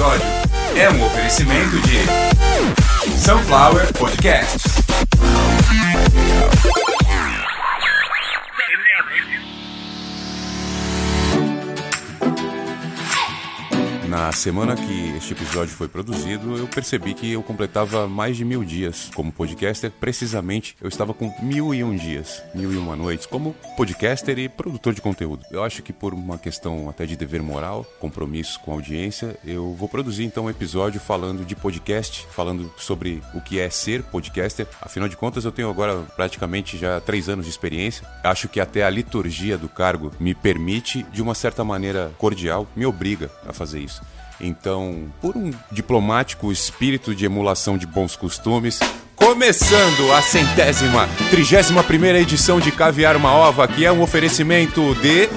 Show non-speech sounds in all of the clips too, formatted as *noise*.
episódio é um oferecimento de Sunflower Podcasts. Na semana que este episódio foi produzido, eu percebi que eu completava mais de mil dias como podcaster. Precisamente, eu estava com mil e um dias, mil e uma noites, como podcaster e produtor de conteúdo. Eu acho que por uma questão até de dever moral, compromisso com a audiência, eu vou produzir então um episódio falando de podcast, falando sobre o que é ser podcaster. Afinal de contas, eu tenho agora praticamente já três anos de experiência. Acho que até a liturgia do cargo me permite, de uma certa maneira cordial, me obriga a fazer isso. Então, por um diplomático espírito de emulação de bons costumes, começando a centésima, trigésima primeira edição de Caviar uma Ova, que é um oferecimento de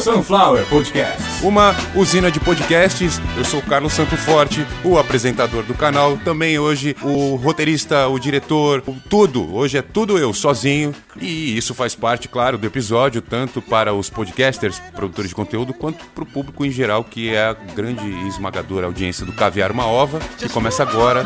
Sunflower Podcast, uma usina de podcasts. Eu sou o Carlos Santo Forte, o apresentador do canal, também hoje o roteirista, o diretor, o tudo. Hoje é tudo eu, sozinho. E isso faz parte, claro, do episódio, tanto para os podcasters, produtores de conteúdo, quanto para o público em geral, que é a grande e esmagadora audiência do Caviar uma Ova, que começa agora.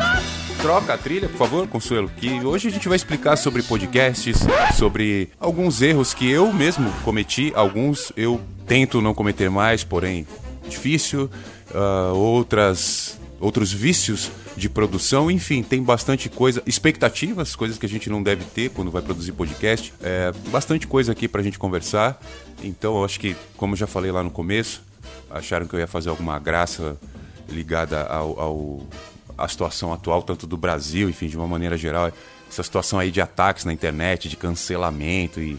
Troca a trilha, por favor, Consuelo, que hoje a gente vai explicar sobre podcasts, sobre alguns erros que eu mesmo cometi, alguns eu tento não cometer mais, porém difícil, uh, outras outros vícios de produção, enfim, tem bastante coisa, expectativas, coisas que a gente não deve ter quando vai produzir podcast, é, bastante coisa aqui pra gente conversar. Então, eu acho que, como eu já falei lá no começo, acharam que eu ia fazer alguma graça ligada ao, ao a situação atual, tanto do Brasil, enfim, de uma maneira geral, essa situação aí de ataques na internet, de cancelamento e.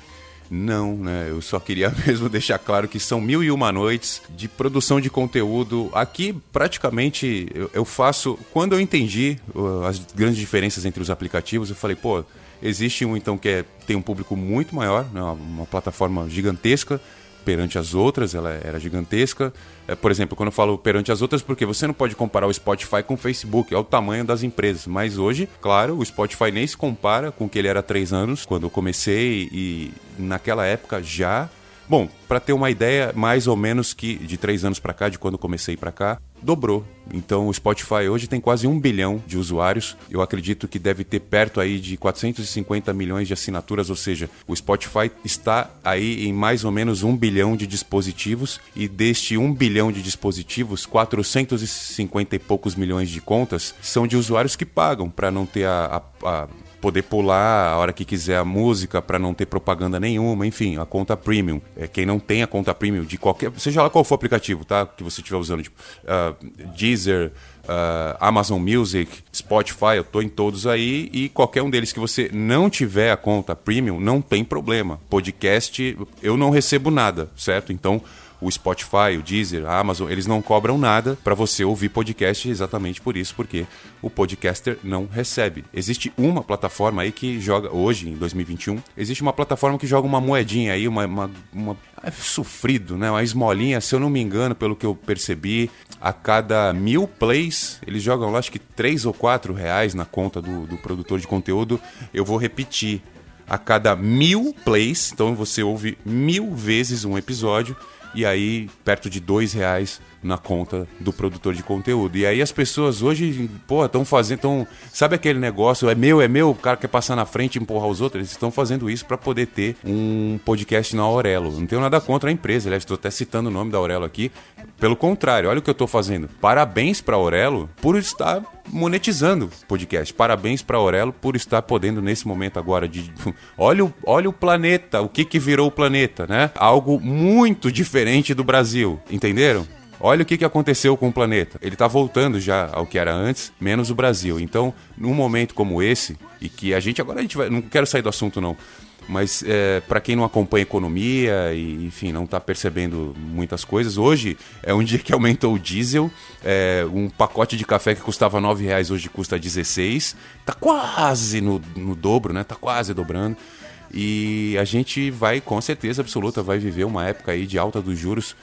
Não, né? Eu só queria *laughs* mesmo deixar claro que são mil e uma noites de produção de conteúdo. Aqui, praticamente, eu, eu faço. Quando eu entendi uh, as grandes diferenças entre os aplicativos, eu falei, pô, existe um então que é, tem um público muito maior, né? uma, uma plataforma gigantesca perante as outras, ela era gigantesca. É, por exemplo, quando eu falo perante as outras, porque você não pode comparar o Spotify com o Facebook, é o tamanho das empresas. Mas hoje, claro, o Spotify nem se compara com o que ele era há três anos, quando eu comecei, e naquela época já Bom, para ter uma ideia, mais ou menos que de três anos para cá, de quando comecei para cá, dobrou. Então o Spotify hoje tem quase um bilhão de usuários. Eu acredito que deve ter perto aí de 450 milhões de assinaturas, ou seja, o Spotify está aí em mais ou menos um bilhão de dispositivos e deste um bilhão de dispositivos, 450 e poucos milhões de contas são de usuários que pagam para não ter a, a, a poder pular a hora que quiser a música para não ter propaganda nenhuma, enfim, a conta premium. É, quem não tem a conta premium de qualquer, seja lá qual for o aplicativo, tá? Que você estiver usando, tipo, uh, Deezer, uh, Amazon Music, Spotify, eu tô em todos aí e qualquer um deles que você não tiver a conta premium, não tem problema. Podcast, eu não recebo nada, certo? Então, o Spotify, o Deezer, a Amazon, eles não cobram nada para você ouvir podcast exatamente por isso, porque o podcaster não recebe. Existe uma plataforma aí que joga, hoje, em 2021, existe uma plataforma que joga uma moedinha aí, uma, uma, uma é sofrido, né? Uma esmolinha, se eu não me engano, pelo que eu percebi, a cada mil plays, eles jogam acho que três ou quatro reais na conta do, do produtor de conteúdo. Eu vou repetir. A cada mil plays, então você ouve mil vezes um episódio, e aí perto de dois reais na conta do produtor de conteúdo. E aí as pessoas hoje, pô, estão fazendo, tão, sabe aquele negócio, é meu, é meu, o cara quer passar na frente e empurrar os outros, eles estão fazendo isso para poder ter um podcast na Aurelo. Não tenho nada contra a empresa, aliás, estou até citando o nome da Aurelo aqui. Pelo contrário, olha o que eu estou fazendo. Parabéns para Aurelo por estar monetizando podcast. Parabéns para Aurelo por estar podendo nesse momento agora de *laughs* olha o, olha o planeta, o que que virou o planeta, né? Algo muito diferente do Brasil, entenderam? Olha o que, que aconteceu com o planeta. Ele está voltando já ao que era antes, menos o Brasil. Então, num momento como esse, e que a gente agora a gente vai. Não quero sair do assunto, não. Mas é, para quem não acompanha economia e, enfim, não está percebendo muitas coisas, hoje é um *laughs* dia que aumentou o diesel. É, um pacote de café que custava R$ reais hoje custa 16. Tá quase no, no dobro, né? Tá quase dobrando. E a gente vai, com certeza absoluta, vai viver uma época aí de alta dos juros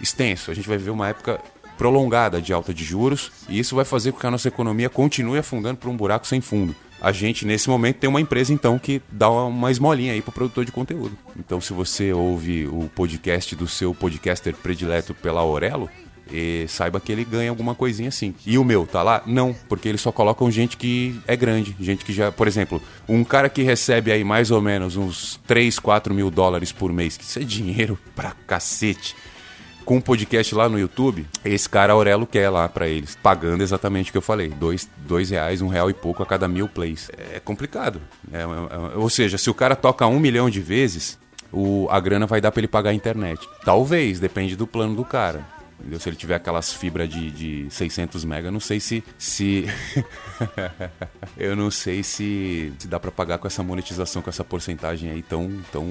extenso. A gente vai viver uma época prolongada de alta de juros e isso vai fazer com que a nossa economia continue afundando por um buraco sem fundo. A gente, nesse momento, tem uma empresa, então, que dá uma esmolinha aí pro produtor de conteúdo. Então, se você ouve o podcast do seu podcaster predileto pela Aurelo, E saiba que ele ganha alguma coisinha assim. E o meu, tá lá? Não, porque eles só colocam gente que é grande, gente que já, por exemplo, um cara que recebe aí mais ou menos uns 3, 4 mil dólares por mês, que isso é dinheiro pra cacete com um podcast lá no YouTube, esse cara Aurelo quer lá para eles, pagando exatamente o que eu falei, dois, dois reais, um real e pouco a cada mil plays. É complicado. É, é, é, ou seja, se o cara toca um milhão de vezes, o, a grana vai dar para ele pagar a internet. Talvez, depende do plano do cara. Entendeu? Se ele tiver aquelas fibras de, de 600 mega, não sei se. se *laughs* eu não sei se, se dá para pagar com essa monetização, com essa porcentagem aí tão, tão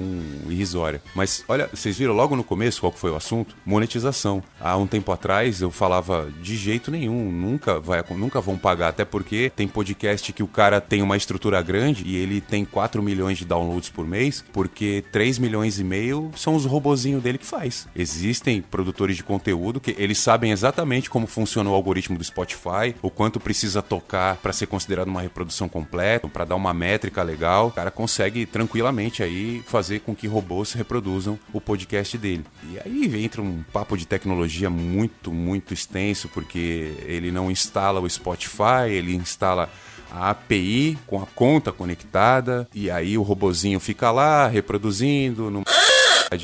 irrisória. Mas olha, vocês viram logo no começo qual foi o assunto? Monetização. Há um tempo atrás eu falava de jeito nenhum, nunca, vai, nunca vão pagar, até porque tem podcast que o cara tem uma estrutura grande e ele tem 4 milhões de downloads por mês, porque 3 milhões e meio são os robozinhos dele que faz. Existem produtores de conteúdo que eles sabem exatamente como funciona o algoritmo do Spotify, o quanto precisa tocar para ser considerado uma reprodução completa, para dar uma métrica legal. O cara consegue tranquilamente aí fazer com que robôs reproduzam o podcast dele. E aí entra um papo de tecnologia muito, muito extenso, porque ele não instala o Spotify, ele instala a API com a conta conectada e aí o robozinho fica lá reproduzindo. No...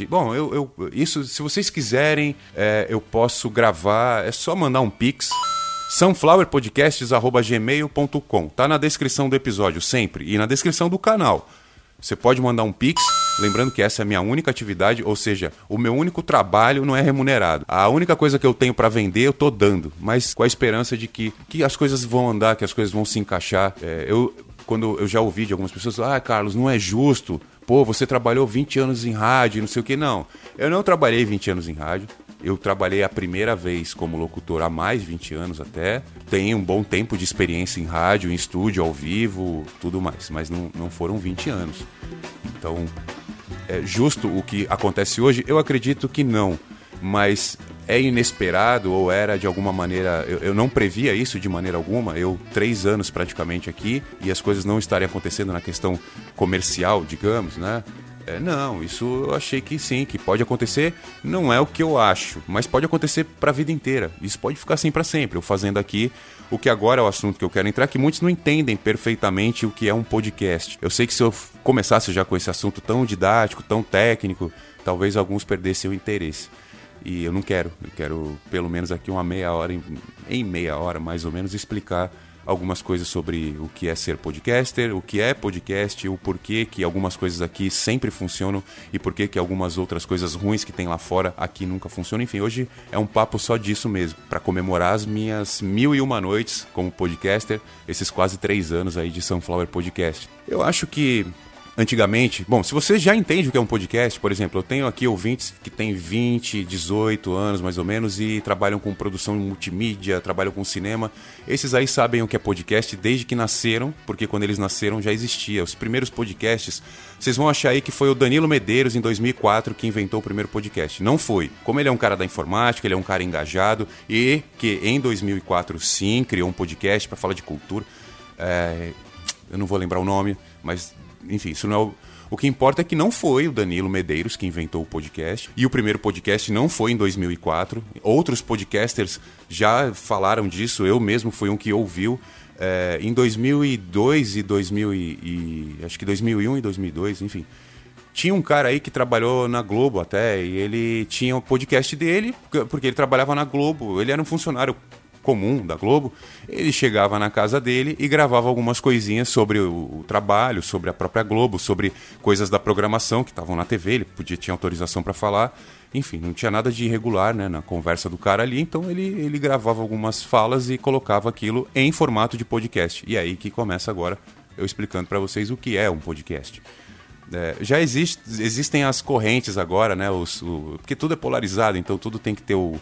Bom, eu, eu, isso, se vocês quiserem, é, eu posso gravar. É só mandar um pix sunflowerpodcasts.gmail.com. Tá na descrição do episódio, sempre. E na descrição do canal. Você pode mandar um pix. Lembrando que essa é a minha única atividade, ou seja, o meu único trabalho não é remunerado. A única coisa que eu tenho para vender eu tô dando, mas com a esperança de que, que as coisas vão andar, que as coisas vão se encaixar. É, eu, quando eu já ouvi de algumas pessoas, ah, Carlos, não é justo pô, você trabalhou 20 anos em rádio, não sei o que. Não, eu não trabalhei 20 anos em rádio. Eu trabalhei a primeira vez como locutor há mais de 20 anos até. Tenho um bom tempo de experiência em rádio, em estúdio, ao vivo, tudo mais. Mas não, não foram 20 anos. Então, é justo o que acontece hoje? Eu acredito que não. Mas é inesperado ou era de alguma maneira. Eu, eu, não previa isso de maneira alguma. Eu, três anos praticamente aqui, e as coisas não estarem acontecendo na questão comercial, digamos, né? É, não, isso eu achei que sim, que pode acontecer. Não é o que eu acho, mas pode acontecer para a vida inteira. Isso pode ficar assim para sempre. Eu fazendo aqui o que agora é o assunto que eu quero entrar, que muitos não entendem perfeitamente o que é um podcast. Eu sei que se eu começasse já com esse assunto tão didático, tão técnico, talvez alguns perdessem o interesse. E eu não quero. Eu quero, pelo menos aqui, uma meia hora, em, em meia hora mais ou menos, explicar algumas coisas sobre o que é ser podcaster, o que é podcast, o porquê que algumas coisas aqui sempre funcionam e porquê que algumas outras coisas ruins que tem lá fora aqui nunca funcionam. Enfim, hoje é um papo só disso mesmo, para comemorar as minhas mil e uma noites como podcaster, esses quase três anos aí de Sunflower Podcast. Eu acho que antigamente. Bom, se você já entende o que é um podcast, por exemplo, eu tenho aqui ouvintes que têm 20, 18 anos mais ou menos e trabalham com produção multimídia, trabalham com cinema. Esses aí sabem o que é podcast desde que nasceram, porque quando eles nasceram já existia. Os primeiros podcasts, vocês vão achar aí que foi o Danilo Medeiros em 2004 que inventou o primeiro podcast. Não foi. Como ele é um cara da informática, ele é um cara engajado e que em 2004 sim criou um podcast para falar de cultura. É, eu não vou lembrar o nome, mas enfim, isso não é o. O que importa é que não foi o Danilo Medeiros que inventou o podcast. E o primeiro podcast não foi em 2004. Outros podcasters já falaram disso. Eu mesmo fui um que ouviu. É, em 2002 e 2000 e, e, acho que 2001 e 2002, enfim. Tinha um cara aí que trabalhou na Globo até, e ele tinha o podcast dele, porque ele trabalhava na Globo. Ele era um funcionário comum da Globo, ele chegava na casa dele e gravava algumas coisinhas sobre o, o trabalho, sobre a própria Globo, sobre coisas da programação que estavam na TV, ele podia tinha autorização para falar. Enfim, não tinha nada de irregular né, na conversa do cara ali, então ele, ele gravava algumas falas e colocava aquilo em formato de podcast. E é aí que começa agora eu explicando para vocês o que é um podcast. É, já existe, existem as correntes agora, né? Os, o, porque tudo é polarizado, então tudo tem que ter o,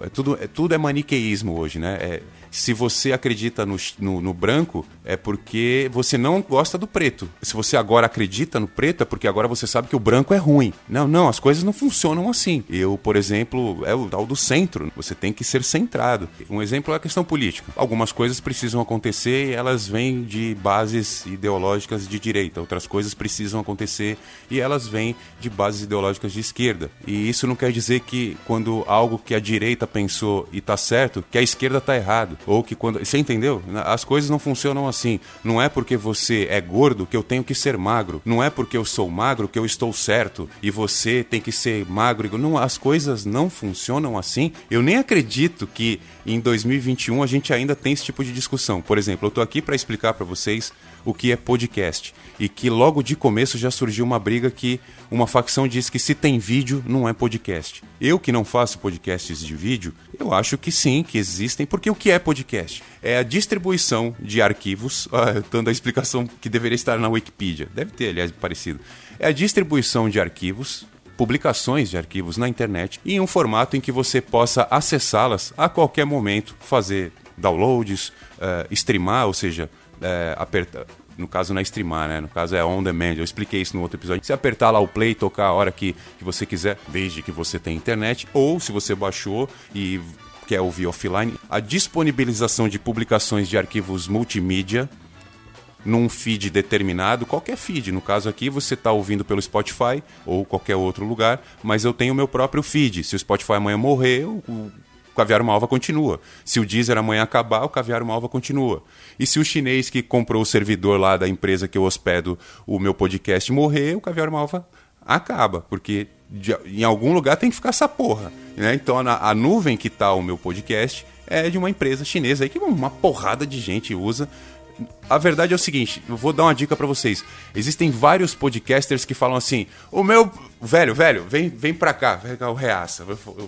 é tudo, é, tudo é maniqueísmo hoje, né? É, se você acredita no, no, no, branco, é porque você não gosta do preto. Se você agora acredita no preto, é porque agora você sabe que o branco é ruim. Não, não, as coisas não funcionam assim. Eu, por exemplo, é o tal do centro. Você tem que ser centrado. Um exemplo é a questão política. Algumas coisas precisam acontecer e elas vêm de bases ideológicas de direita. Outras coisas precisam acontecer e elas vêm de bases ideológicas de esquerda. E isso não quer dizer que quando algo que a direita pensou e tá certo, que a esquerda tá errado. Ou que quando. Você entendeu? As coisas não funcionam assim. Não é porque você é gordo que eu tenho que ser magro. Não é porque eu sou magro que eu estou certo. E você tem que ser magro. Não, as coisas não funcionam assim. Eu nem acredito que em 2021 a gente ainda tem esse tipo de discussão. Por exemplo, eu tô aqui para explicar para vocês o que é podcast e que logo de começo já surgiu uma briga que uma facção diz que se tem vídeo não é podcast. Eu que não faço podcasts de vídeo, eu acho que sim, que existem, porque o que é podcast? É a distribuição de arquivos, *laughs* ah, dando a explicação que deveria estar na Wikipedia, deve ter, aliás, parecido. É a distribuição de arquivos publicações de arquivos na internet em um formato em que você possa acessá-las a qualquer momento, fazer downloads, uh, streamar, ou seja, uh, apertar, no caso não é streamar, né? No caso é on demand. Eu expliquei isso no outro episódio. Você apertar lá o play, tocar a hora que, que você quiser, desde que você tenha internet, ou se você baixou e quer ouvir offline, a disponibilização de publicações de arquivos multimídia num feed determinado, qualquer feed. No caso aqui, você está ouvindo pelo Spotify ou qualquer outro lugar, mas eu tenho meu próprio feed. Se o Spotify amanhã morrer, o Caviar Malva continua. Se o Deezer amanhã acabar, o Caviar Malva continua. E se o chinês que comprou o servidor lá da empresa que eu hospedo o meu podcast morrer, o Caviar Malva acaba, porque de, em algum lugar tem que ficar essa porra. Né? Então a, a nuvem que está o meu podcast é de uma empresa chinesa aí que uma porrada de gente usa a verdade é o seguinte, eu vou dar uma dica para vocês. Existem vários podcasters que falam assim: "O meu velho, velho, vem, vem pra cá, vem cá o Reaça".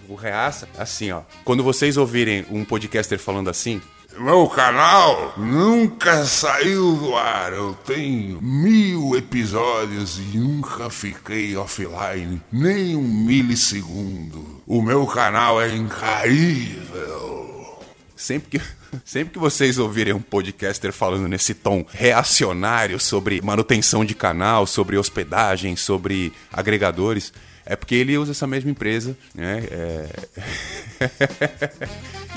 O Reaça, assim, ó. Quando vocês ouvirem um podcaster falando assim, meu canal nunca saiu do ar. Eu tenho mil episódios e nunca fiquei offline nem um milissegundo. O meu canal é incaível. Sempre que *laughs* Sempre que vocês ouvirem um podcaster falando nesse tom reacionário sobre manutenção de canal, sobre hospedagem, sobre agregadores, é porque ele usa essa mesma empresa, né? É...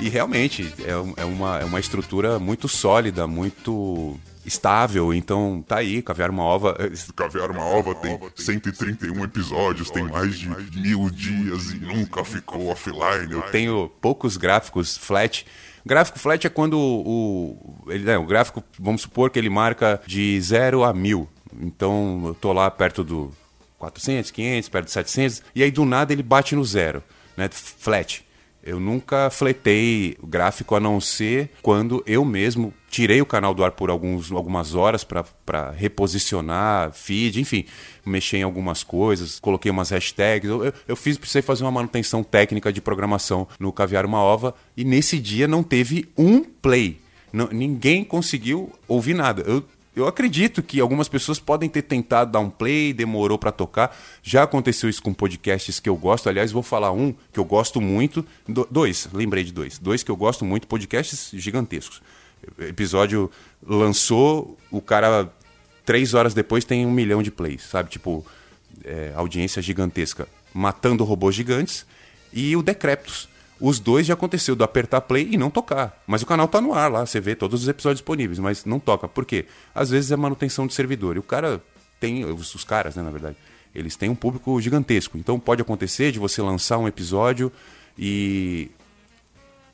*laughs* e realmente é, é, uma, é uma estrutura muito sólida, muito estável, então tá aí, Caviar uma Ova. Caviar uma Ova tem 131 episódios, tem mais de mil dias e nunca ficou offline. Eu tenho poucos gráficos flat Gráfico flat é quando o, ele, né, o gráfico, vamos supor que ele marca de 0 a 1000. Então eu tô lá perto do 400, 500, perto de 700, e aí do nada ele bate no zero, né? Flat. Eu nunca fletei gráfico a não ser quando eu mesmo tirei o canal do ar por alguns, algumas horas para reposicionar feed, enfim, mexer em algumas coisas, coloquei umas hashtags. Eu, eu, eu fiz, precisei fazer uma manutenção técnica de programação no Caviar Uma Ova e nesse dia não teve um play. Não, ninguém conseguiu ouvir nada. Eu eu acredito que algumas pessoas podem ter tentado dar um play, demorou para tocar. Já aconteceu isso com podcasts que eu gosto. Aliás, vou falar um que eu gosto muito. Do, dois, lembrei de dois. Dois que eu gosto muito, podcasts gigantescos. Episódio lançou, o cara, três horas depois, tem um milhão de plays, sabe? Tipo, é, audiência gigantesca. Matando robôs gigantes. E o Decreptus os dois já aconteceu do apertar play e não tocar. Mas o canal tá no ar lá, você vê todos os episódios disponíveis, mas não toca. Por quê? Às vezes é manutenção de servidor. E o cara tem, os, os caras, né, na verdade, eles têm um público gigantesco. Então pode acontecer de você lançar um episódio e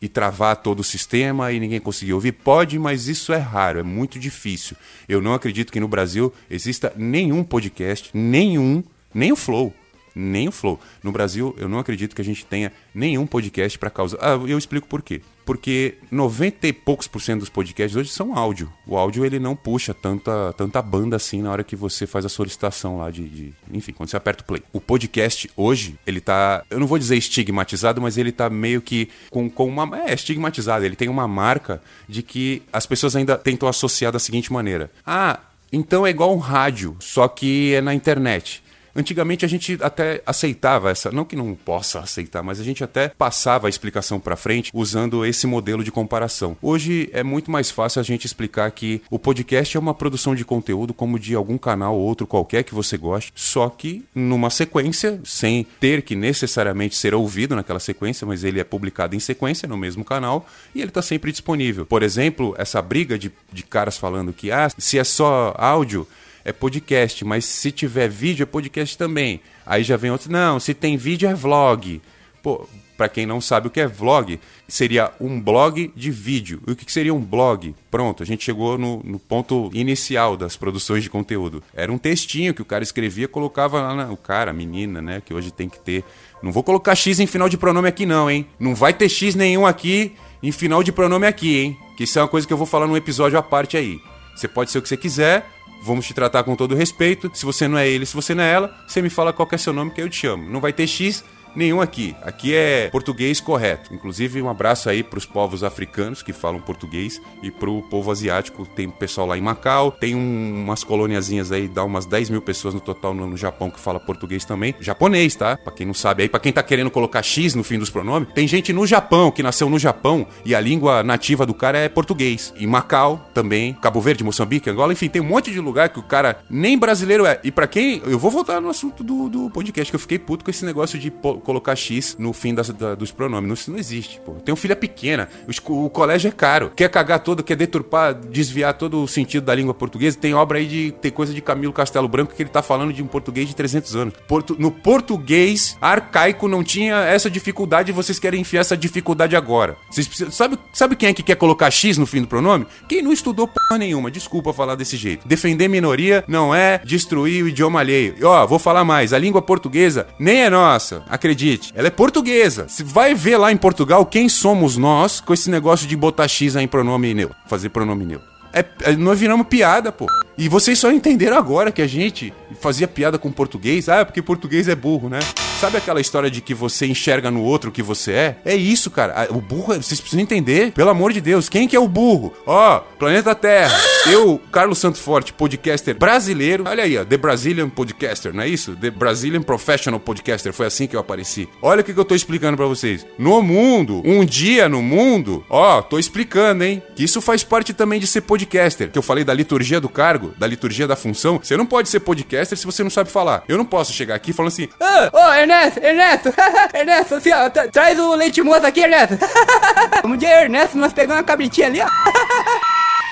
e travar todo o sistema e ninguém conseguir ouvir? Pode, mas isso é raro, é muito difícil. Eu não acredito que no Brasil exista nenhum podcast, nenhum, nem o Flow, nem o Flow. No Brasil, eu não acredito que a gente tenha nenhum podcast para causa. Ah, eu explico por quê. Porque 90 e poucos por cento dos podcasts hoje são áudio. O áudio ele não puxa tanta, tanta banda assim na hora que você faz a solicitação lá de, de, Enfim, quando você aperta o play. O podcast hoje, ele tá. Eu não vou dizer estigmatizado, mas ele tá meio que com, com uma. É, estigmatizado. Ele tem uma marca de que as pessoas ainda tentam associar da seguinte maneira: Ah, então é igual um rádio, só que é na internet. Antigamente a gente até aceitava essa, não que não possa aceitar, mas a gente até passava a explicação para frente usando esse modelo de comparação. Hoje é muito mais fácil a gente explicar que o podcast é uma produção de conteúdo como de algum canal ou outro qualquer que você goste, só que numa sequência, sem ter que necessariamente ser ouvido naquela sequência, mas ele é publicado em sequência no mesmo canal e ele está sempre disponível. Por exemplo, essa briga de, de caras falando que ah, se é só áudio é podcast, mas se tiver vídeo é podcast também. Aí já vem outro, não, se tem vídeo é vlog. Pô, para quem não sabe o que é vlog, seria um blog de vídeo. E o que seria um blog? Pronto, a gente chegou no, no, ponto inicial das produções de conteúdo. Era um textinho que o cara escrevia, colocava lá na, o cara, a menina, né, que hoje tem que ter. Não vou colocar X em final de pronome aqui não, hein? Não vai ter X nenhum aqui em final de pronome aqui, hein? Que isso é uma coisa que eu vou falar num episódio à parte aí. Você pode ser o que você quiser, vamos te tratar com todo respeito. Se você não é ele, se você não é ela, você me fala qual é seu nome que eu te chamo. Não vai ter X nenhum aqui. Aqui é português correto. Inclusive, um abraço aí para os povos africanos que falam português e para o povo asiático. Tem pessoal lá em Macau, tem um, umas coloniazinhas aí, dá umas 10 mil pessoas no total no, no Japão que fala português também. Japonês, tá? Para quem não sabe aí, para quem tá querendo colocar X no fim dos pronomes, tem gente no Japão que nasceu no Japão e a língua nativa do cara é português. Em Macau também, Cabo Verde, Moçambique, Angola, enfim, tem um monte de lugar que o cara nem brasileiro é. E para quem, eu vou voltar no assunto do, do podcast que eu fiquei puto com esse negócio de colocar X no fim das, da, dos pronomes. Isso não existe, pô. Uma filha pequena, o, o, colégio é caro. Quer cagar todo, quer deturpar, desviar todo o sentido da língua portuguesa. Tem obra aí de. Tem coisa de Camilo Castelo Branco que ele tá falando de um português de 300 anos. No português arcaico não tinha essa dificuldade e vocês querem enfiar essa dificuldade agora. Vocês precisam, sabe, sabe quem é que quer colocar X no fim do pronome? Quem não estudou porra nenhuma. Desculpa falar desse jeito. Defender minoria não é destruir o idioma alheio. E, ó, vou falar mais. A língua portuguesa nem é nossa. Acredite. Ela é portuguesa. Se vai ver lá em Portugal quem somos nós com esse negócio de botar X aí em pronome neutro, fazer pronome neutro. É, é, nós viramos piada, pô. E vocês só entenderam agora que a gente fazia piada com português. Ah, porque português é burro, né? Sabe aquela história de que você enxerga no outro o que você é? É isso, cara. O burro, vocês precisam entender. Pelo amor de Deus, quem que é o burro? Ó, oh, Planeta Terra. Eu, Carlos Santo Forte, podcaster brasileiro. Olha aí, ó, The Brazilian Podcaster, não é isso? The Brazilian Professional Podcaster. Foi assim que eu apareci. Olha o que, que eu tô explicando para vocês. No mundo, um dia no mundo, ó, tô explicando, hein? Que isso faz parte também de ser podcaster. Que eu falei da liturgia do cargo, da liturgia da função. Você não pode ser podcaster se você não sabe falar. Eu não posso chegar aqui falando assim, ah, ô, oh, Ernesto, Ernesto, *laughs* Ernesto, assim, ó, traz o leite moço aqui, Ernesto. *laughs* um dia, Ernesto, nós pegamos uma cabritinha ali, ó.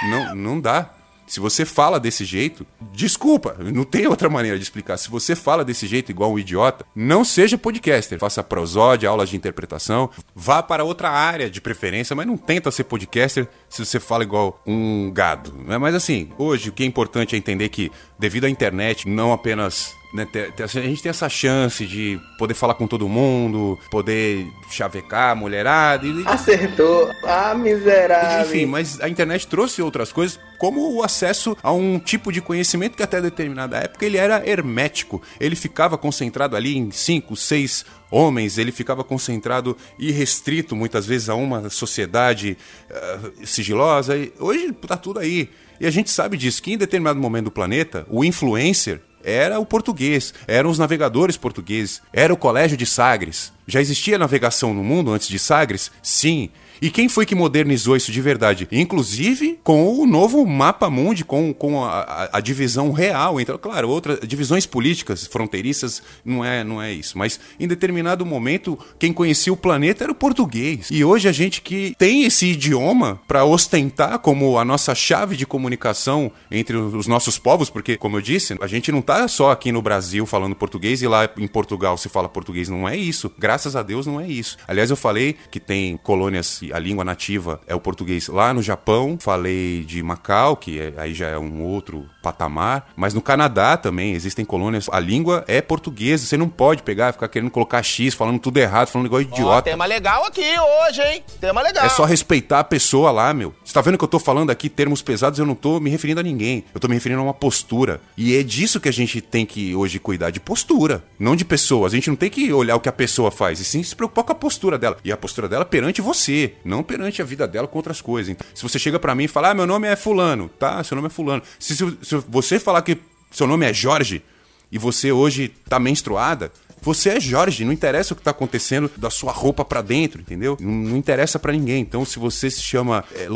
não, não dá. Se você fala desse jeito, desculpa, não tem outra maneira de explicar. Se você fala desse jeito igual um idiota, não seja podcaster. Faça prosódia, aulas de interpretação, vá para outra área de preferência, mas não tenta ser podcaster se você fala igual um gado. Mas assim, hoje o que é importante é entender que, devido à internet, não apenas né, a gente tem essa chance de poder falar com todo mundo, poder chavecar a mulherada. E... Acertou. Ah, miserável. Enfim, mas a internet trouxe outras coisas, como o acesso a um tipo de conhecimento que até determinada época ele era hermético. Ele ficava concentrado ali em cinco, seis homens, ele ficava concentrado e restrito muitas vezes a uma sociedade uh, sigilosa. E hoje tá tudo aí. E a gente sabe disso, que em determinado momento do planeta, o influencer era o português, eram os navegadores portugueses, era o Colégio de Sagres. Já existia navegação no mundo antes de Sagres? Sim. E quem foi que modernizou isso de verdade? Inclusive com o novo mapa mundi, com, com a, a, divisão real. Então, claro, outras divisões políticas fronteiriças não é, não é isso. Mas em determinado momento, quem conhecia o planeta era o português. E hoje a gente que tem esse idioma para ostentar como a nossa chave de comunicação entre os nossos povos, porque, como eu disse, a gente não tá só aqui no Brasil falando português e lá em Portugal se fala português. Não é isso. Graças a Deus não é isso. Aliás, eu falei que tem colônias a língua nativa é o português lá no Japão. Falei de Macau, que é, aí já é um outro patamar. Mas no Canadá também existem colônias. A língua é portuguesa. Você não pode pegar, ficar querendo colocar X, falando tudo errado, falando igual idiota. Ó, tema legal aqui hoje, hein? Tema legal. É só respeitar a pessoa lá, meu. Você tá vendo que eu tô falando aqui termos pesados? Eu não tô me referindo a ninguém. Eu tô me referindo a uma postura. E é disso que a gente tem que hoje cuidar, de postura, não de pessoa. A gente não tem que olhar o que a pessoa faz, e sim se preocupar com a postura dela. E a postura dela perante você não perante a vida dela com outras coisas. Então, se você chega para mim e fala, ah, meu nome é Fulano, tá? Seu nome é Fulano. Se, se, se você falar que seu nome é Jorge e você hoje tá menstruada, você é Jorge, não interessa o que tá acontecendo da sua roupa para dentro, entendeu? Não, não interessa para ninguém. Então, se você se chama é,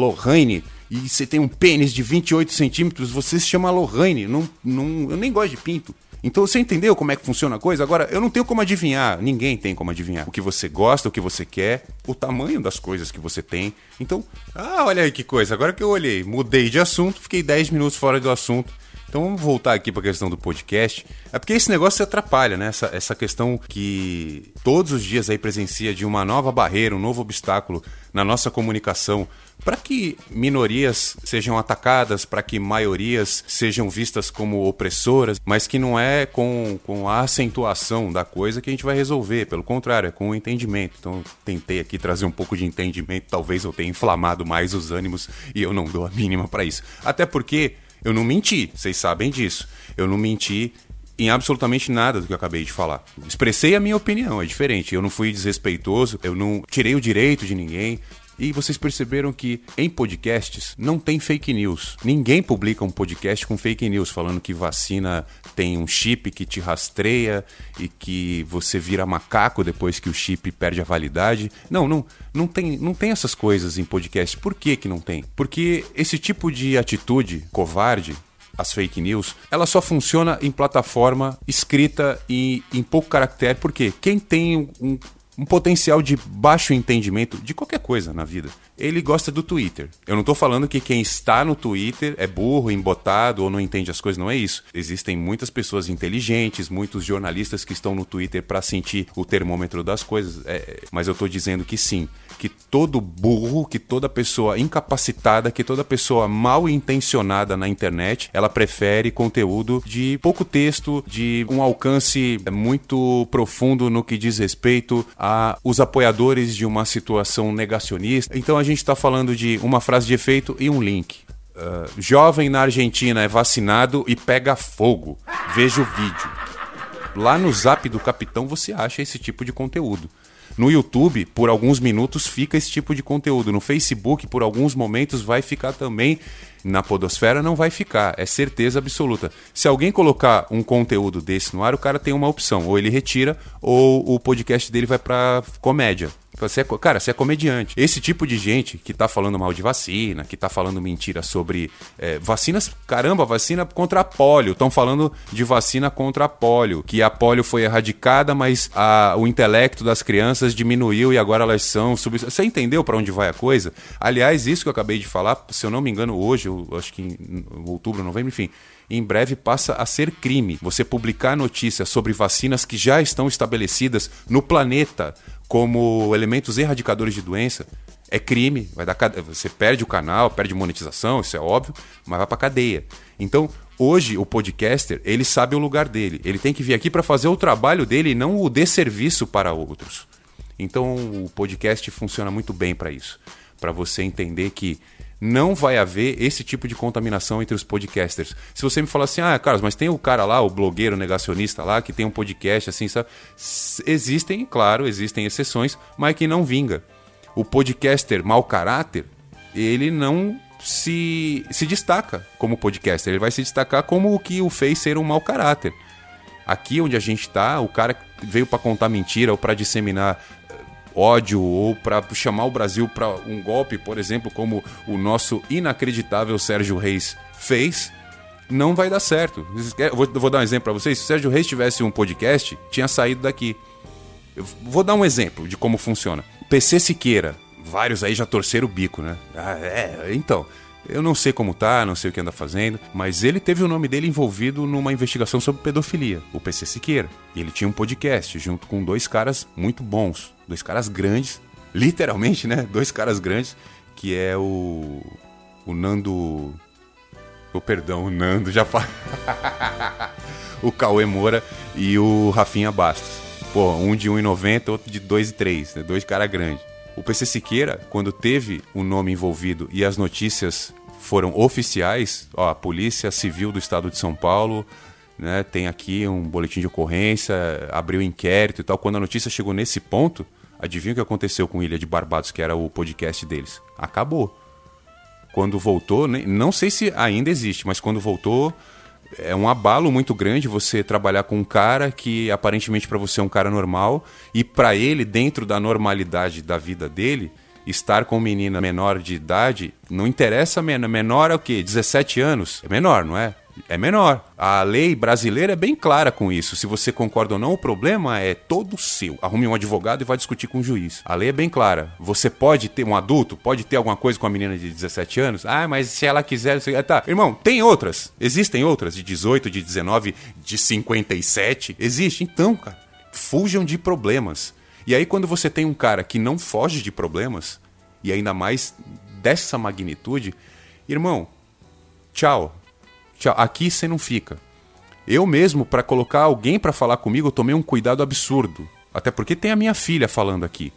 e você tem um pênis de 28 centímetros, você se chama Lohane. Não, não, eu nem gosto de pinto. Então você entendeu como é que funciona a coisa? Agora, eu não tenho como adivinhar, ninguém tem como adivinhar o que você gosta, o que você quer, o tamanho das coisas que você tem. Então, ah, olha aí que coisa, agora que eu olhei, mudei de assunto, fiquei 10 minutos fora do assunto Então vamos voltar aqui para a questão do podcast. É porque esse negócio se atrapalha, né? Essa, essa questão que todos os dias aí presencia de uma nova barreira, um novo obstáculo na nossa comunicação para que minorias sejam atacadas, para que maiorias sejam vistas como opressoras, mas que não é com, com a acentuação da coisa que a gente vai resolver, pelo contrário, é com o entendimento. Então, tentei aqui trazer um pouco de entendimento, talvez eu tenha inflamado mais os ânimos e eu não dou a mínima para isso. Até porque eu não menti, vocês sabem disso. Eu não menti em absolutamente nada do que eu acabei de falar. Expressei a minha opinião, é diferente. Eu não fui desrespeitoso, eu não tirei o direito de ninguém. E vocês perceberam que em podcasts não tem fake news. Ninguém publica um podcast com fake news falando que vacina tem um chip que te rastreia e que você vira macaco depois que o chip perde a validade. Não, não, não tem, não tem essas coisas em podcast. Por que que não tem? Porque esse tipo de atitude covarde as fake news, ela só funciona em plataforma escrita e em pouco caractere, porque quem tem um, um potencial de baixo entendimento de qualquer coisa na vida. Ele gosta do Twitter. Eu não estou falando que quem está no Twitter é burro, embotado ou não entende as coisas, não é isso. Existem muitas pessoas inteligentes, muitos jornalistas que estão no Twitter para sentir o termômetro das coisas, é, mas eu estou dizendo que sim, que todo burro, que toda pessoa incapacitada, que toda pessoa mal intencionada na internet, ela prefere conteúdo de pouco texto, de um alcance muito profundo no que diz respeito a os apoiadores de uma situação negacionista. Então a gente está falando de uma frase de efeito e um link. Uh, jovem na Argentina é vacinado e pega fogo. Veja o vídeo. Lá no zap do capitão você acha esse tipo de conteúdo. No YouTube, por alguns minutos, fica esse tipo de conteúdo. No Facebook, por alguns momentos, vai ficar também. Na Podosfera não vai ficar, é certeza absoluta. Se alguém colocar um conteúdo desse no ar, o cara tem uma opção: ou ele retira, ou o podcast dele vai para comédia. Você é, cara, você é comediante. Esse tipo de gente que tá falando mal de vacina, que tá falando mentira sobre é, vacinas, caramba, vacina contra a polio. Estão falando de vacina contra a polio, que a polio foi erradicada, mas a, o intelecto das crianças diminuiu e agora elas são. Sub... Você entendeu para onde vai a coisa? Aliás, isso que eu acabei de falar, se eu não me engano, hoje, acho que em outubro, novembro, enfim em breve passa a ser crime você publicar notícias sobre vacinas que já estão estabelecidas no planeta como elementos erradicadores de doença, é crime, vai dar você perde o canal, perde monetização, isso é óbvio, mas vai para cadeia. Então, hoje o podcaster, ele sabe o lugar dele. Ele tem que vir aqui para fazer o trabalho dele e não o desserviço para outros. Então, o podcast funciona muito bem para isso, para você entender que não vai haver esse tipo de contaminação entre os podcasters. Se você me falar assim, ah, Carlos, mas tem o cara lá, o blogueiro negacionista lá, que tem um podcast assim, sabe? Existem, claro, existem exceções, mas que não vinga. O podcaster mau caráter, ele não se, se destaca como podcaster, ele vai se destacar como o que o fez ser um mau caráter. Aqui onde a gente está, o cara veio para contar mentira ou para disseminar ódio ou para chamar o Brasil para um golpe, por exemplo, como o nosso inacreditável Sérgio Reis fez, não vai dar certo. Vou, vou dar um exemplo para vocês. Se o Sérgio Reis tivesse um podcast, tinha saído daqui. Eu vou dar um exemplo de como funciona. PC Siqueira, vários aí já torceram o bico, né? Ah, é, então. Eu não sei como tá, não sei o que anda fazendo, mas ele teve o nome dele envolvido numa investigação sobre pedofilia, o PC Siqueira. E ele tinha um podcast junto com dois caras muito bons, dois caras grandes, literalmente, né? Dois caras grandes, que é o o Nando o perdão, o Nando já fala. *laughs* o Cauê Moura e o Rafinha Bastos. Pô, um de 1,90, outro de 2,3, né? Dois caras grandes. O PC Siqueira, quando teve o nome envolvido e as notícias foram oficiais, ó, a Polícia Civil do Estado de São Paulo né, tem aqui um boletim de ocorrência, abriu inquérito e tal. Quando a notícia chegou nesse ponto, adivinha o que aconteceu com Ilha de Barbados, que era o podcast deles? Acabou. Quando voltou, não sei se ainda existe, mas quando voltou, é um abalo muito grande você trabalhar com um cara que aparentemente para você é um cara normal e para ele dentro da normalidade da vida dele estar com menina menor de idade não interessa menor é o quê? 17 anos? É menor não é é menor. A lei brasileira é bem clara com isso. Se você concorda ou não, o problema é todo seu. Arrume um advogado e vá discutir com o juiz. A lei é bem clara. Você pode ter um adulto, pode ter alguma coisa com a menina de 17 anos. Ah, mas se ela quiser. Você... Tá, irmão, tem outras. Existem outras de 18, de 19, de 57. Existe. Então, cara, fujam de problemas. E aí, quando você tem um cara que não foge de problemas, e ainda mais dessa magnitude, irmão, tchau. Tchau. Aqui você não fica. Eu mesmo, para colocar alguém para falar comigo, eu tomei um cuidado absurdo. Até porque tem a minha filha falando aqui.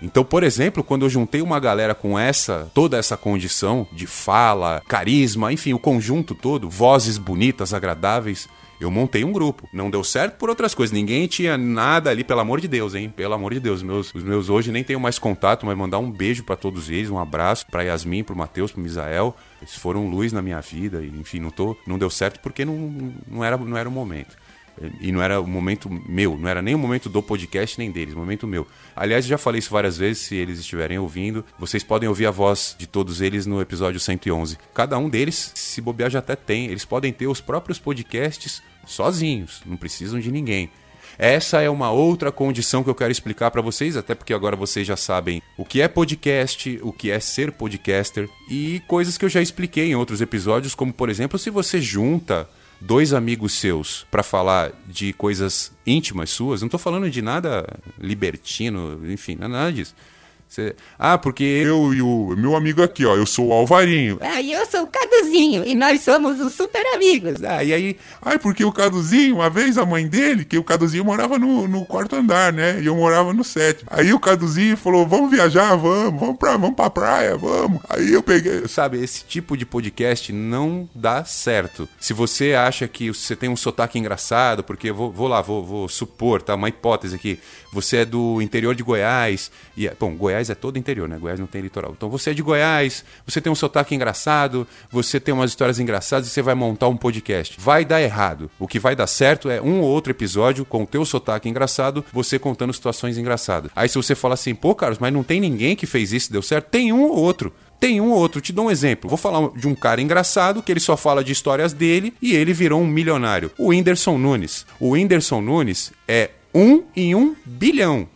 Então, por exemplo, quando eu juntei uma galera com essa, toda essa condição de fala, carisma, enfim, o conjunto todo, vozes bonitas, agradáveis, eu montei um grupo. Não deu certo por outras coisas. Ninguém tinha nada ali, pelo amor de Deus, hein? Pelo amor de Deus. Meus, os meus hoje nem tenho mais contato, mas mandar um beijo para todos eles, um abraço para Yasmin, pro Matheus, pro Misael. Eles foram luz na minha vida. E, enfim, não, tô, não deu certo porque não, não, era, não era o momento. E não era o momento meu, não era nem o momento do podcast nem deles, o momento meu. Aliás, já falei isso várias vezes, se eles estiverem ouvindo. Vocês podem ouvir a voz de todos eles no episódio 111. Cada um deles, se bobear, já até tem. Eles podem ter os próprios podcasts sozinhos, não precisam de ninguém. Essa é uma outra condição que eu quero explicar para vocês, até porque agora vocês já sabem o que é podcast, o que é ser podcaster e coisas que eu já expliquei em outros episódios, como por exemplo, se você junta dois amigos seus para falar de coisas íntimas suas, não tô falando de nada libertino, enfim, nada disso. Você... Ah, porque eu e o meu amigo aqui, ó, eu sou o Alvarinho. Ah, e eu sou o Caduzinho, e nós somos os super amigos. Ah, e aí. Ai, porque o Caduzinho, uma vez a mãe dele, que o Caduzinho morava no, no quarto andar, né? E eu morava no sétimo. Aí o Caduzinho falou: vamos viajar, vamos, vamos pra, vamos pra praia, vamos. Aí eu peguei. Sabe, esse tipo de podcast não dá certo. Se você acha que você tem um sotaque engraçado, porque vou, vou lá, vou, vou supor, tá? Uma hipótese aqui. Você é do interior de Goiás, e, é, bom, Goiás Goiás é todo interior, né? Goiás não tem litoral. Então você é de Goiás, você tem um sotaque engraçado, você tem umas histórias engraçadas e você vai montar um podcast. Vai dar errado. O que vai dar certo é um ou outro episódio com o teu sotaque engraçado, você contando situações engraçadas. Aí se você fala assim, pô, Carlos, mas não tem ninguém que fez isso deu certo, tem um ou outro. Tem um ou outro, te dou um exemplo. Vou falar de um cara engraçado que ele só fala de histórias dele e ele virou um milionário. O Whindersson Nunes. O Whindersson Nunes é um em um bilhão.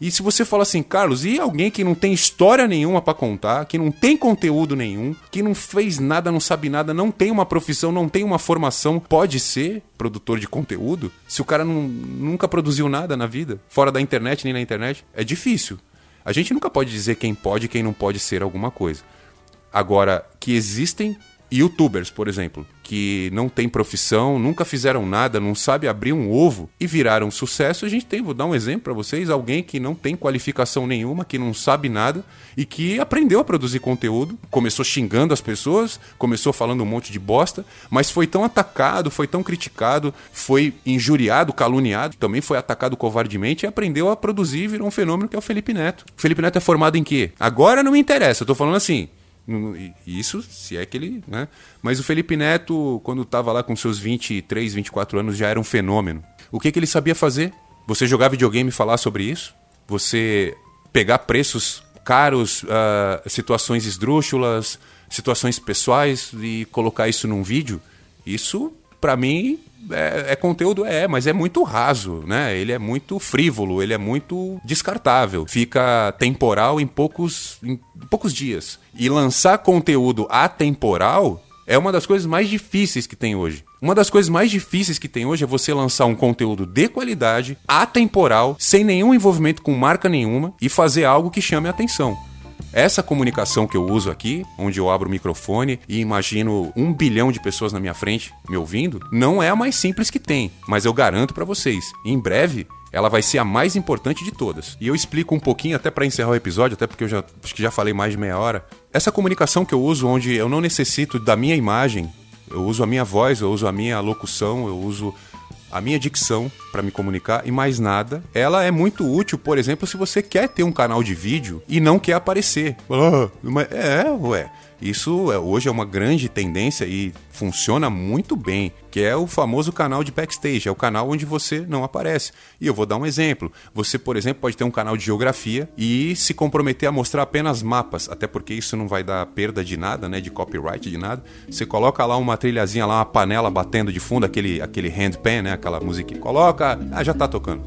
E se você fala assim, Carlos, e alguém que não tem história nenhuma para contar, que não tem conteúdo nenhum, que não fez nada, não sabe nada, não tem uma profissão, não tem uma formação, pode ser produtor de conteúdo? Se o cara não, nunca produziu nada na vida, fora da internet nem na internet, é difícil. A gente nunca pode dizer quem pode e quem não pode ser alguma coisa. Agora, que existem youtubers, por exemplo, que não tem profissão, nunca fizeram nada, não sabe abrir um ovo e viraram sucesso, a gente tem, vou dar um exemplo para vocês, alguém que não tem qualificação nenhuma, que não sabe nada e que aprendeu a produzir conteúdo, começou xingando as pessoas, começou falando um monte de bosta, mas foi tão atacado, foi tão criticado, foi injuriado, caluniado, também foi atacado covardemente e aprendeu a produzir e virou um fenômeno que é o Felipe Neto. O Felipe Neto é formado em quê? Agora não me interessa, eu tô falando assim, isso, se é que ele. Né? Mas o Felipe Neto, quando estava lá com seus 23, 24 anos, já era um fenômeno. O que, que ele sabia fazer? Você jogar videogame e falar sobre isso? Você pegar preços caros, uh, situações esdrúxulas, situações pessoais e colocar isso num vídeo? Isso, para mim, é, é, conteúdo, é, mas é muito raso, né? Ele é muito frívolo, ele é muito descartável. Fica temporal em poucos, em poucos dias. E lançar conteúdo atemporal é uma das coisas mais difíceis que tem hoje. Uma das coisas mais difíceis que tem hoje é você lançar um conteúdo de qualidade, atemporal, sem nenhum envolvimento com marca nenhuma e fazer algo que chame a atenção. Essa comunicação que eu uso aqui, onde eu abro o microfone e imagino um bilhão de pessoas na minha frente me ouvindo, não é a mais simples que tem, mas eu garanto para vocês, em breve ela vai ser a mais importante de todas. E eu explico um pouquinho até para encerrar o episódio, até porque eu já acho que já falei mais de meia hora. Essa comunicação que eu uso onde eu não necessito da minha imagem, eu uso a minha voz, eu uso a minha locução, eu uso a minha dicção para me comunicar e mais nada. Ela é muito útil, por exemplo, se você quer ter um canal de vídeo e não quer aparecer. Ah, é, ué. Isso é, hoje é uma grande tendência e funciona muito bem, que é o famoso canal de backstage, é o canal onde você não aparece. E eu vou dar um exemplo. Você, por exemplo, pode ter um canal de geografia e se comprometer a mostrar apenas mapas, até porque isso não vai dar perda de nada, né, de copyright de nada. Você coloca lá uma trilhazinha lá, uma panela batendo de fundo, aquele aquele handpan, né, aquela música. Coloca, ah, já tá tocando.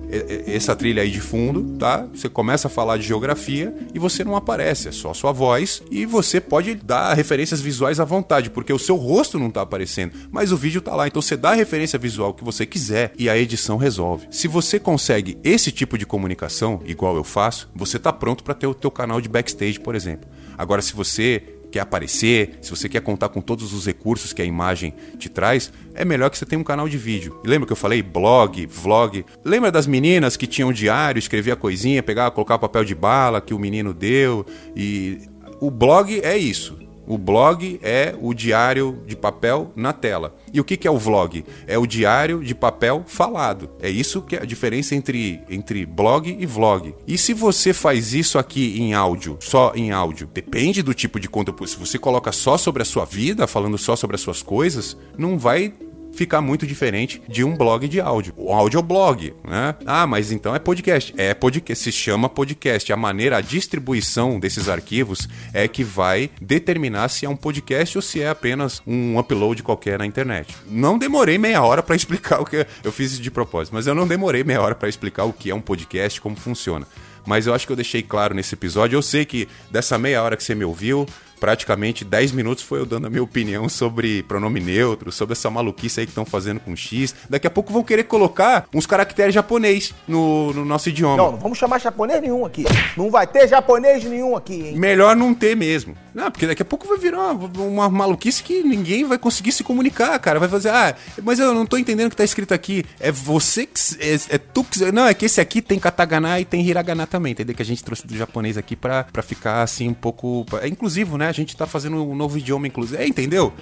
Essa trilha aí de fundo, tá? Você começa a falar de geografia e você não aparece, é só sua voz e você pode dar referências visuais à vontade, porque o seu rosto não tá aparecendo, mas o vídeo tá lá, então você dá a referência visual que você quiser e a edição resolve. Se você consegue esse tipo de comunicação, igual eu faço, você tá pronto para ter o teu canal de backstage, por exemplo. Agora se você quer aparecer, se você quer contar com todos os recursos que a imagem te traz, é melhor que você tenha um canal de vídeo. E lembra que eu falei blog, vlog? Lembra das meninas que tinham diário, escrevia coisinha, pegava, colocava papel de bala que o menino deu e o blog é isso. O blog é o diário de papel na tela. E o que, que é o vlog? É o diário de papel falado. É isso que é a diferença entre, entre blog e vlog. E se você faz isso aqui em áudio, só em áudio, depende do tipo de conteúdo. Se você coloca só sobre a sua vida, falando só sobre as suas coisas, não vai ficar muito diferente de um blog de áudio. O audioblog, né? Ah, mas então é podcast. É podcast, se chama podcast. A maneira, a distribuição desses arquivos é que vai determinar se é um podcast ou se é apenas um upload qualquer na internet. Não demorei meia hora para *laughs* explicar o que eu fiz de propósito, mas eu não demorei meia hora para explicar o que é um podcast, como funciona. Mas eu acho que eu deixei claro nesse episódio. Eu sei que dessa meia hora que você me ouviu, praticamente 10 minutos foi eu dando a minha opinião sobre pronome neutro, sobre essa maluquice aí que estão fazendo com X. Daqui a pouco vão querer colocar uns caracteres japonês no, no nosso idioma. Não, não vamos chamar japonês nenhum aqui. Não vai ter japonês nenhum aqui, hein? Melhor não ter mesmo. Não, porque daqui a pouco vai virar uma, uma maluquice que ninguém vai conseguir se comunicar, cara. Vai fazer, ah, mas eu não tô entendendo o que tá escrito aqui. É você que. É, é tu que. Não, é que esse aqui tem katakana e tem hiragana também, entendeu? Que a gente trouxe do japonês aqui pra, pra ficar assim um pouco. É inclusivo, né? A gente tá fazendo um novo idioma inclusive. É, entendeu?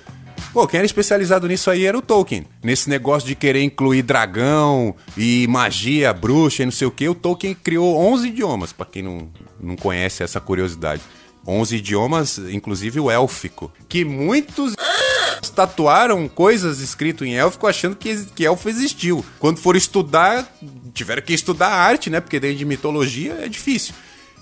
Pô, quem era especializado nisso aí era o Tolkien. Nesse negócio de querer incluir dragão e magia, bruxa e não sei o que, o Tolkien criou 11 idiomas, para quem não, não conhece essa curiosidade. 11 idiomas, inclusive o élfico, que muitos tatuaram coisas escritas em élfico achando que, que elfo existiu. Quando foram estudar, tiveram que estudar arte, né? Porque dentro de mitologia é difícil.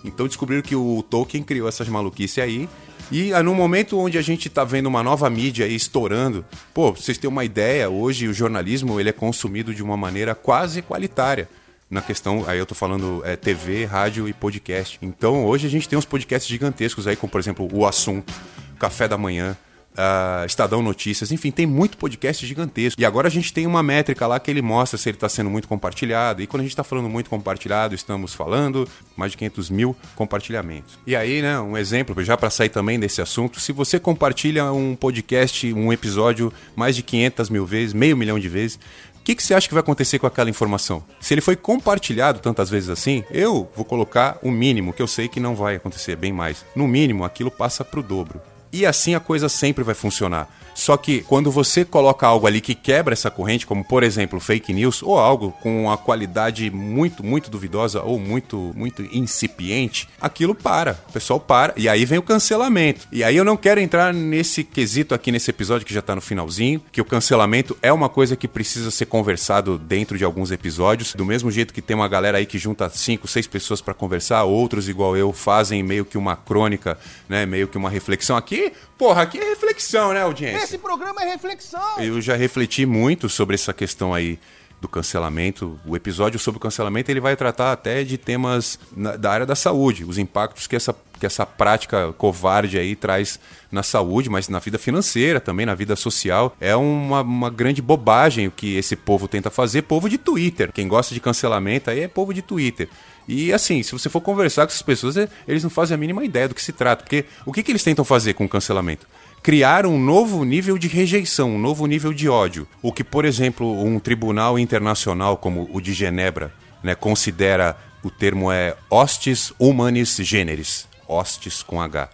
Então descobriram que o Tolkien criou essas maluquices aí. E ah, no momento onde a gente está vendo uma nova mídia estourando, pô, vocês têm uma ideia, hoje o jornalismo ele é consumido de uma maneira quase equalitária na questão, aí eu tô falando é, TV, rádio e podcast. Então hoje a gente tem uns podcasts gigantescos aí, como por exemplo o Assunto, Café da Manhã, uh, Estadão Notícias, enfim, tem muito podcast gigantesco. E agora a gente tem uma métrica lá que ele mostra se ele está sendo muito compartilhado. E quando a gente está falando muito compartilhado, estamos falando mais de 500 mil compartilhamentos. E aí, né, um exemplo, já para sair também desse assunto, se você compartilha um podcast, um episódio mais de 500 mil vezes, meio milhão de vezes, o que, que você acha que vai acontecer com aquela informação? Se ele foi compartilhado tantas vezes assim, eu vou colocar o mínimo, que eu sei que não vai acontecer, bem mais. No mínimo, aquilo passa para o dobro. E assim a coisa sempre vai funcionar. Só que quando você coloca algo ali que quebra essa corrente, como por exemplo fake news, ou algo com uma qualidade muito, muito duvidosa ou muito, muito incipiente, aquilo para. O pessoal para. E aí vem o cancelamento. E aí eu não quero entrar nesse quesito aqui nesse episódio que já tá no finalzinho, que o cancelamento é uma coisa que precisa ser conversado dentro de alguns episódios. Do mesmo jeito que tem uma galera aí que junta cinco, seis pessoas para conversar, outros igual eu fazem meio que uma crônica, né? Meio que uma reflexão. Aqui, porra, aqui é reflexão, né, audiência? Esse programa é reflexão. Eu já refleti muito sobre essa questão aí do cancelamento. O episódio sobre o cancelamento ele vai tratar até de temas na, da área da saúde, os impactos que essa, que essa prática covarde aí traz na saúde, mas na vida financeira também, na vida social. É uma, uma grande bobagem o que esse povo tenta fazer, povo de Twitter. Quem gosta de cancelamento aí é povo de Twitter. E assim, se você for conversar com essas pessoas, eles não fazem a mínima ideia do que se trata. Porque o que, que eles tentam fazer com o cancelamento? Criar um novo nível de rejeição, um novo nível de ódio. O que, por exemplo, um tribunal internacional como o de Genebra né, considera o termo é hostis humanis generis, hostis com H,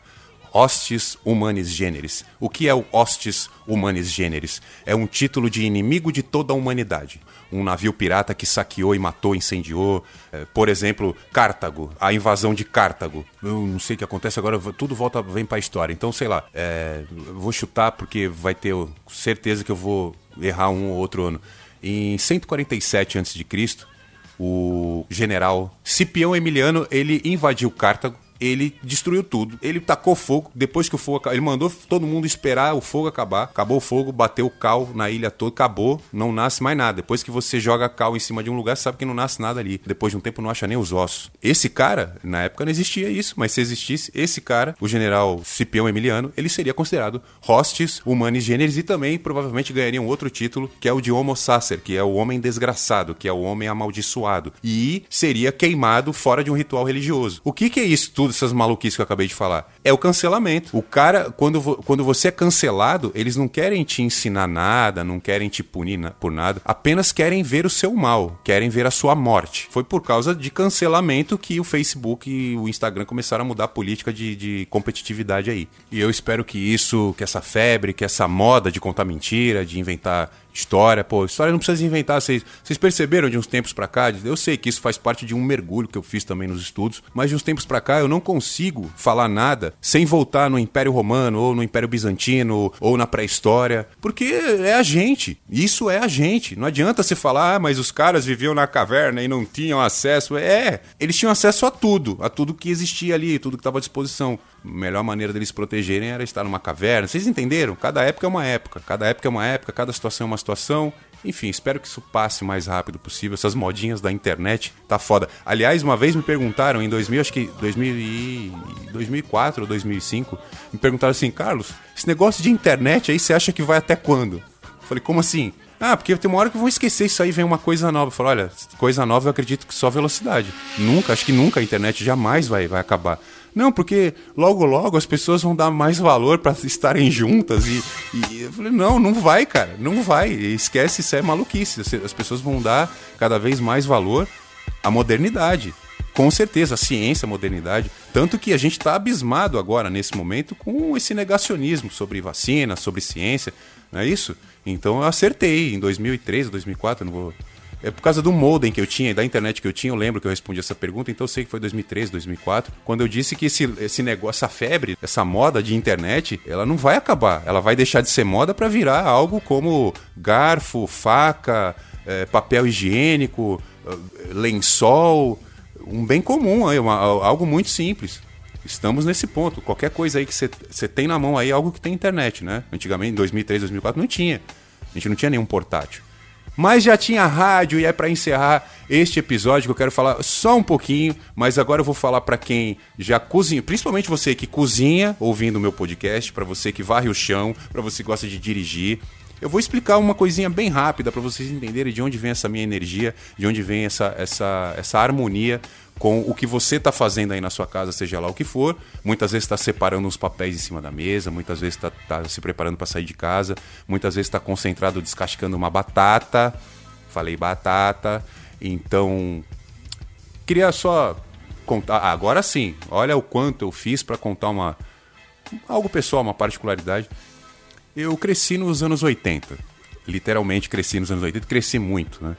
Hostis Humanis Generis. O que é o Hostis Humanis Generis? É um título de inimigo de toda a humanidade. Um navio pirata que saqueou e matou, incendiou. É, por exemplo, Cartago, a invasão de Cartago. Eu não sei o que acontece agora, tudo volta, vem pra história. Então, sei lá, é, vou chutar porque vai ter certeza que eu vou errar um ou outro ano. Em 147 a.C., o general Cipião Emiliano ele invadiu Cartago ele destruiu tudo. Ele tacou fogo, depois que o fogo ele mandou todo mundo esperar o fogo acabar. Acabou o fogo, bateu o cal na ilha toda, acabou, não nasce mais nada. Depois que você joga cal em cima de um lugar, sabe que não nasce nada ali. Depois de um tempo não acha nem os ossos. Esse cara, na época não existia isso, mas se existisse, esse cara, o general Cipião Emiliano, ele seria considerado hostis humanis generis e também provavelmente ganharia um outro título, que é o de Homo sacer, que é o homem desgraçado, que é o homem amaldiçoado. E seria queimado fora de um ritual religioso. O que, que é isso tudo? Essas maluquices que eu acabei de falar? É o cancelamento. O cara, quando, quando você é cancelado, eles não querem te ensinar nada, não querem te punir na, por nada, apenas querem ver o seu mal, querem ver a sua morte. Foi por causa de cancelamento que o Facebook e o Instagram começaram a mudar a política de, de competitividade aí. E eu espero que isso, que essa febre, que essa moda de contar mentira, de inventar História, pô, história não precisa inventar. Vocês, vocês perceberam de uns tempos para cá? Eu sei que isso faz parte de um mergulho que eu fiz também nos estudos, mas de uns tempos para cá eu não consigo falar nada sem voltar no Império Romano, ou no Império Bizantino, ou na pré-história, porque é a gente. Isso é a gente. Não adianta você falar, ah, mas os caras viviam na caverna e não tinham acesso. É, eles tinham acesso a tudo, a tudo que existia ali, tudo que estava à disposição melhor maneira deles se protegerem era estar numa caverna. Vocês entenderam? Cada época é uma época, cada época é uma época, cada situação é uma situação. Enfim, espero que isso passe o mais rápido possível. Essas modinhas da internet tá foda. Aliás, uma vez me perguntaram em 2000, acho que 2000 e 2004 ou 2005, me perguntaram assim: "Carlos, esse negócio de internet aí você acha que vai até quando?" Eu falei: "Como assim?" Ah, porque tem uma hora que vão esquecer isso aí, vem uma coisa nova. Eu olha, coisa nova eu acredito que só velocidade. Nunca, acho que nunca a internet jamais vai, vai acabar. Não, porque logo logo as pessoas vão dar mais valor para estarem juntas e, e, eu falei, não, não vai, cara, não vai. Esquece, isso é maluquice. As pessoas vão dar cada vez mais valor à modernidade. Com certeza, a ciência, a modernidade. Tanto que a gente está abismado agora, nesse momento, com esse negacionismo sobre vacina, sobre ciência, não é isso? Então eu acertei em 2003, 2004, não vou é por causa do modem que eu tinha, da internet que eu tinha, eu lembro que eu respondi essa pergunta, então eu sei que foi 2013, 2004, quando eu disse que esse, esse negócio, essa febre, essa moda de internet, ela não vai acabar. Ela vai deixar de ser moda para virar algo como garfo, faca, é, papel higiênico, eh, lençol, um bem comum, uma, algo muito simples. Estamos nesse ponto. Qualquer coisa aí que você tem na mão aí, é algo que tem internet, né? Antigamente, em 2003, 2004, não tinha. A gente não tinha nenhum portátil. Mas já tinha rádio e é para encerrar este episódio que eu quero falar só um pouquinho, mas agora eu vou falar para quem já cozinha, principalmente você que cozinha ouvindo o meu podcast, para você que varre o chão, para você que gosta de dirigir. Eu vou explicar uma coisinha bem rápida para vocês entenderem de onde vem essa minha energia, de onde vem essa, essa, essa harmonia com o que você está fazendo aí na sua casa, seja lá o que for. Muitas vezes está separando os papéis em cima da mesa, muitas vezes está tá se preparando para sair de casa, muitas vezes está concentrado descascando uma batata. Falei batata. Então, queria só contar. Ah, agora sim, olha o quanto eu fiz para contar uma algo pessoal, uma particularidade. Eu cresci nos anos 80. Literalmente cresci nos anos 80, cresci muito, né?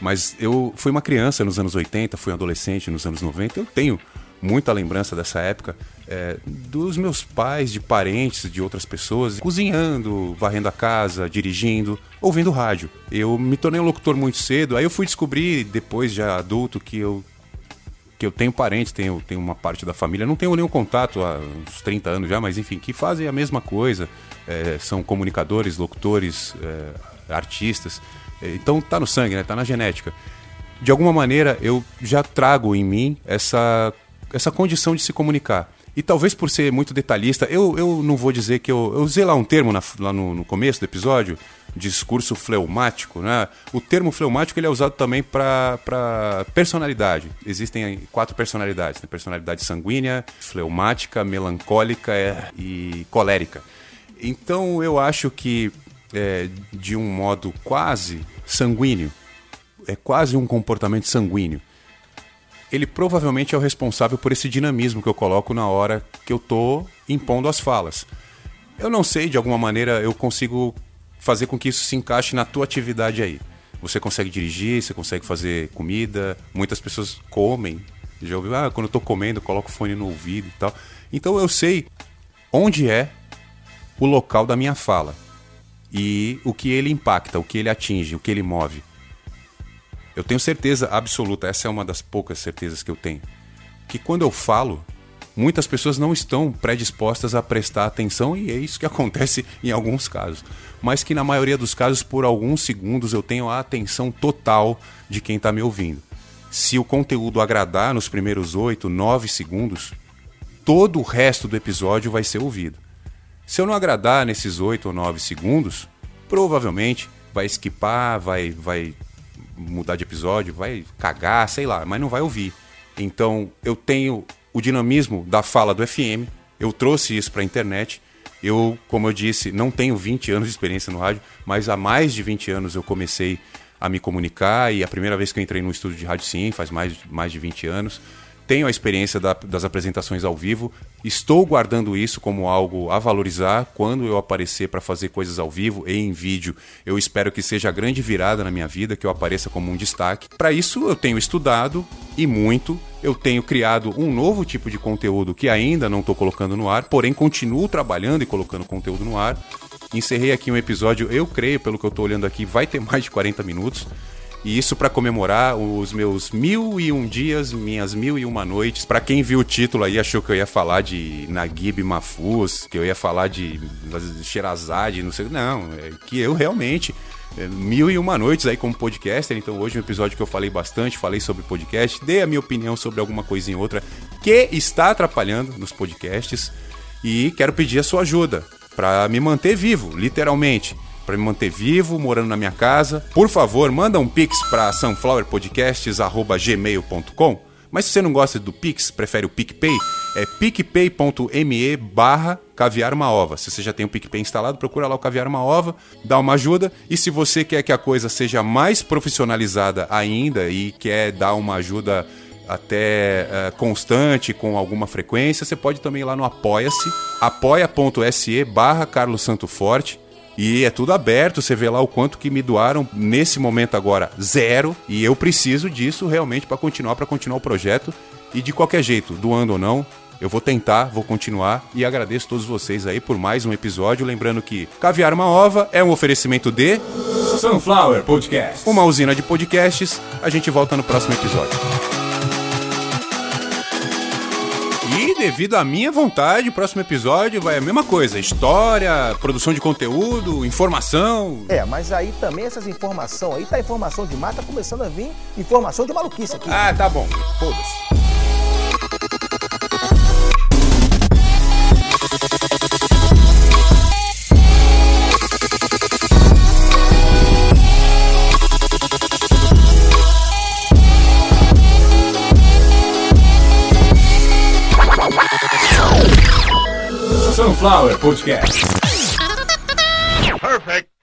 Mas eu fui uma criança nos anos 80, fui adolescente nos anos 90, eu tenho muita lembrança dessa época é, dos meus pais, de parentes, de outras pessoas, cozinhando, varrendo a casa, dirigindo, ouvindo rádio. Eu me tornei um locutor muito cedo, aí eu fui descobrir, depois já adulto, que eu que eu tenho parentes, tenho, tenho uma parte da família, não tenho nenhum contato há uns 30 anos já, mas enfim, que fazem a mesma coisa, é, são comunicadores, locutores, é, artistas. Então tá no sangue, né? Tá na genética. De alguma maneira eu já trago em mim essa, essa condição de se comunicar. E talvez por ser muito detalhista, eu, eu não vou dizer que eu. Eu usei lá um termo na, lá no, no, começo do episódio, discurso fleumático, né? O termo fleumático ele é usado também para personalidade. Existem quatro personalidades: né? personalidade sanguínea, fleumática, melancólica é, e colérica. Então eu acho que é, de um modo quase sanguíneo, é quase um comportamento sanguíneo. Ele provavelmente é o responsável por esse dinamismo que eu coloco na hora que eu tô impondo as falas. Eu não sei, de alguma maneira eu consigo fazer com que isso se encaixe na tua atividade aí. Você consegue dirigir, você consegue fazer comida, muitas pessoas comem. Já ouviu? Ah, quando eu tô comendo, eu coloco o fone no ouvido e tal. Então eu sei onde é o local da minha fala e o que ele impacta, o que ele atinge, o que ele move. Eu tenho certeza absoluta, essa é uma das poucas certezas que eu tenho, que quando eu falo, muitas pessoas não estão predispostas a prestar atenção e é isso que *laughs* acontece em alguns casos. Mas que na maioria dos casos, por alguns segundos, eu tenho a atenção total de quem está me ouvindo. Se o conteúdo agradar nos primeiros 8, 9 segundos, todo o resto do episódio vai ser ouvido. Se eu não agradar nesses 8 ou 9 segundos, provavelmente vai esquipar, vai, vai mudar de episódio, vai cagar, sei lá, mas não vai ouvir. Então eu tenho o dinamismo da fala do FM, eu trouxe isso para a internet. Eu, como eu disse, não tenho 20 anos de experiência no rádio, mas há mais de 20 anos eu comecei a me comunicar e a primeira vez que eu entrei no estúdio de rádio sim, faz mais, mais de 20 anos tenho a experiência da, das apresentações ao vivo, estou guardando isso como algo a valorizar quando eu aparecer para fazer coisas ao vivo e em vídeo. Eu espero que seja a grande virada na minha vida, que eu apareça como um destaque. Para isso, eu tenho estudado e muito. Eu tenho criado um novo tipo de conteúdo que ainda não estou colocando no ar, porém continuo trabalhando e colocando conteúdo no ar. Encerrei aqui um episódio, eu creio, pelo que eu estou olhando aqui, vai ter *laughs* mais de 40 minutos. E isso para comemorar os meus mil e um dias, minhas mil e uma noites. Para quem viu o título aí, achou que eu ia falar de Naguib Mahfouz, que eu ia falar de Sherazade, não sei. Não, é que eu realmente é, mil e uma noites aí como podcaster. Então hoje é um episódio que eu falei bastante, falei sobre podcast, dei a minha opinião sobre alguma coisinha ou outra que está atrapalhando nos podcasts e quero pedir a sua ajuda para me manter vivo, literalmente para me manter vivo, morando na minha casa. Por favor, manda um pix para sunflowerpodcasts@gmail.com. Mas se você não gosta do Pix, prefere o PicPay, é picpay.me barra caviar uma ova. Se você já tem o PicPay instalado, procura lá o caviar uma ova, dá uma ajuda. E se você quer que a coisa seja mais profissionalizada ainda e quer dar uma ajuda até uh, constante, com alguma frequência, você pode também ir lá no apoia-se, apoia.se barra Carlos Santo Forte. E é tudo aberto, você vê lá o quanto que me doaram nesse momento agora, zero. E eu preciso disso realmente para continuar, para continuar o projeto. E de qualquer jeito, doando ou não, eu vou tentar, vou continuar e agradeço todos vocês aí por mais um episódio. Lembrando que Caviar uma Ova é um oferecimento de Sunflower Podcast, uma usina de podcasts. A gente volta no próximo episódio. Devido à minha vontade, o próximo episódio vai a mesma coisa: história, produção de conteúdo, informação. É, mas aí também essas informações aí, tá informação de mata tá começando a vir informação de maluquice aqui. Ah, tá bom. Foda-se. Sunflower Podcast. Perfect.